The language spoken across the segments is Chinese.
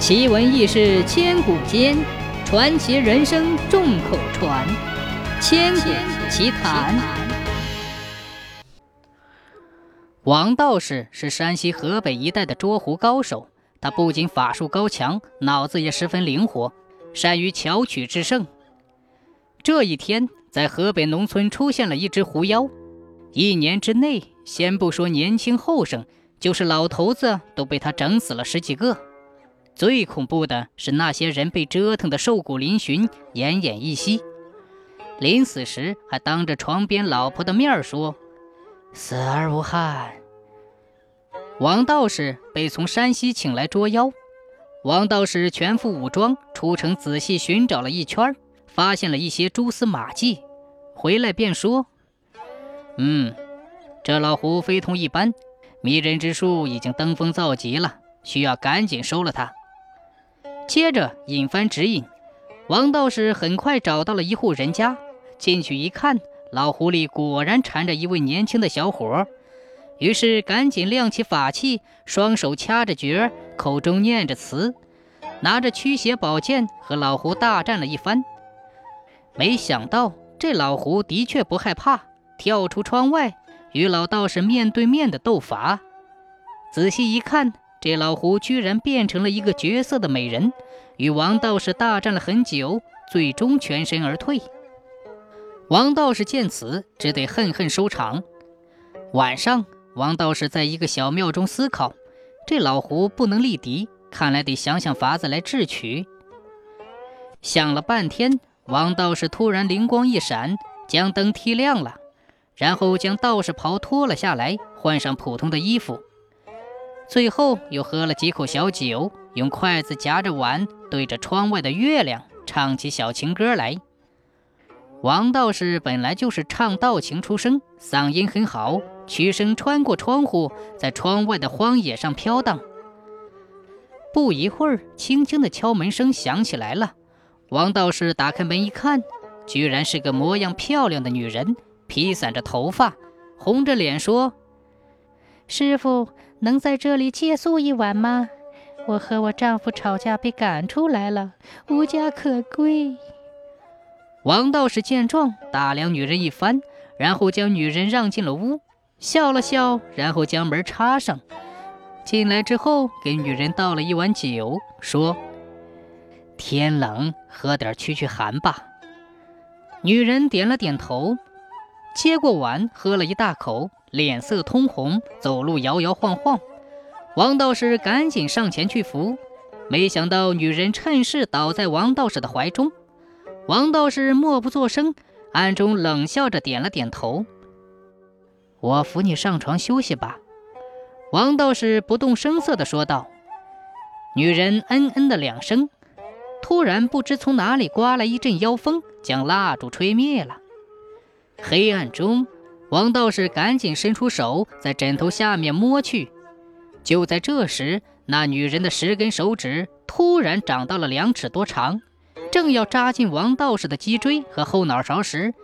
奇闻异事千古间，传奇人生众口传。千古奇谈。王道士是山西河北一带的捉狐高手，他不仅法术高强，脑子也十分灵活，善于巧取制胜。这一天，在河北农村出现了一只狐妖，一年之内，先不说年轻后生，就是老头子都被他整死了十几个。最恐怖的是那些人被折腾得瘦骨嶙峋、奄奄一息，临死时还当着床边老婆的面说：“死而无憾。”王道士被从山西请来捉妖，王道士全副武装出城仔细寻找了一圈，发现了一些蛛丝马迹，回来便说：“嗯，这老狐非同一般，迷人之术已经登峰造极了，需要赶紧收了他。”接着引番指引，王道士很快找到了一户人家。进去一看，老狐狸果然缠着一位年轻的小伙。于是赶紧亮起法器，双手掐着诀，口中念着词，拿着驱邪宝剑和老狐大战了一番。没想到这老狐的确不害怕，跳出窗外与老道士面对面的斗法。仔细一看。这老狐居然变成了一个绝色的美人，与王道士大战了很久，最终全身而退。王道士见此，只得恨恨收场。晚上，王道士在一个小庙中思考：这老狐不能力敌，看来得想想法子来智取。想了半天，王道士突然灵光一闪，将灯踢亮了，然后将道士袍脱了下来，换上普通的衣服。最后又喝了几口小酒，用筷子夹着碗，对着窗外的月亮唱起小情歌来。王道士本来就是唱道情出身，嗓音很好，曲声穿过窗户，在窗外的荒野上飘荡。不一会儿，轻轻的敲门声响起来了。王道士打开门一看，居然是个模样漂亮的女人，披散着头发，红着脸说：“师傅。”能在这里借宿一晚吗？我和我丈夫吵架被赶出来了，无家可归。王道士见状，打量女人一番，然后将女人让进了屋，笑了笑，然后将门插上。进来之后，给女人倒了一碗酒，说：“天冷，喝点驱驱寒吧。”女人点了点头，接过碗，喝了一大口。脸色通红，走路摇摇晃晃。王道士赶紧上前去扶，没想到女人趁势倒在王道士的怀中。王道士默不作声，暗中冷笑着点了点头：“我扶你上床休息吧。”王道士不动声色地说道。女人嗯嗯的两声，突然不知从哪里刮来一阵妖风，将蜡烛吹灭了。黑暗中。王道士赶紧伸出手，在枕头下面摸去。就在这时，那女人的十根手指突然长到了两尺多长，正要扎进王道士的脊椎和后脑勺时，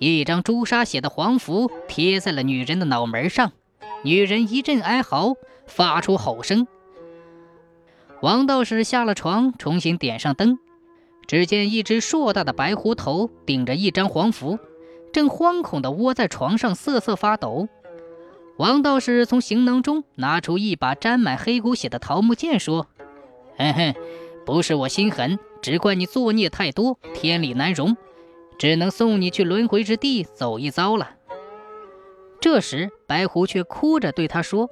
一张朱砂写的黄符贴在了女人的脑门上。女人一阵哀嚎，发出吼声。王道士下了床，重新点上灯，只见一只硕大的白狐头顶着一张黄符。正惶恐地窝在床上瑟瑟发抖，王道士从行囊中拿出一把沾满黑骨血的桃木剑，说：“哼哼，不是我心狠，只怪你作孽太多，天理难容，只能送你去轮回之地走一遭了。”这时，白狐却哭着对他说：“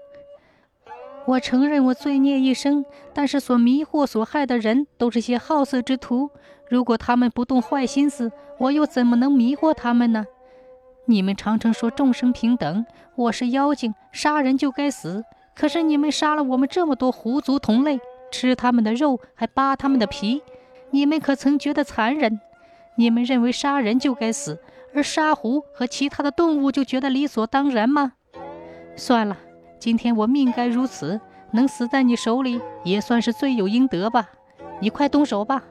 我承认我罪孽一生，但是所迷惑、所害的人都是些好色之徒。如果他们不动坏心思，我又怎么能迷惑他们呢？你们常常说众生平等，我是妖精，杀人就该死。可是你们杀了我们这么多狐族同类，吃他们的肉，还扒他们的皮，你们可曾觉得残忍？你们认为杀人就该死，而杀狐和其他的动物就觉得理所当然吗？算了，今天我命该如此，能死在你手里也算是罪有应得吧。你快动手吧。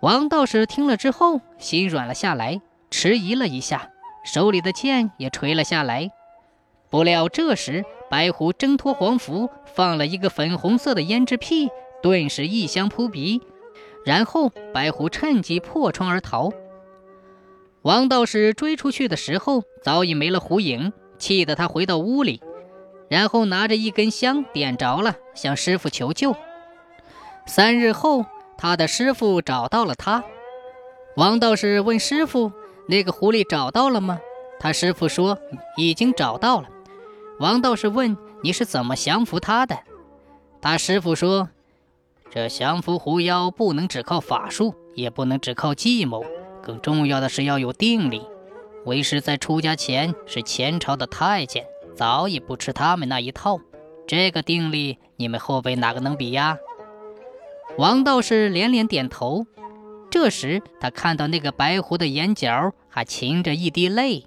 王道士听了之后，心软了下来，迟疑了一下，手里的剑也垂了下来。不料这时，白狐挣脱黄符，放了一个粉红色的胭脂屁，顿时异香扑鼻。然后白狐趁机破窗而逃。王道士追出去的时候，早已没了狐影，气得他回到屋里，然后拿着一根香点着了，向师傅求救。三日后，他的师傅找到了他。王道士问师傅：“那个狐狸找到了吗？”他师傅说：“已经找到了。”王道士问：“你是怎么降服他的？”他师傅说：“这降服狐妖不能只靠法术，也不能只靠计谋。”更重要的是要有定力。为师在出家前是前朝的太监，早已不吃他们那一套。这个定力，你们后辈哪个能比呀？王道士连连点头。这时，他看到那个白狐的眼角还噙着一滴泪。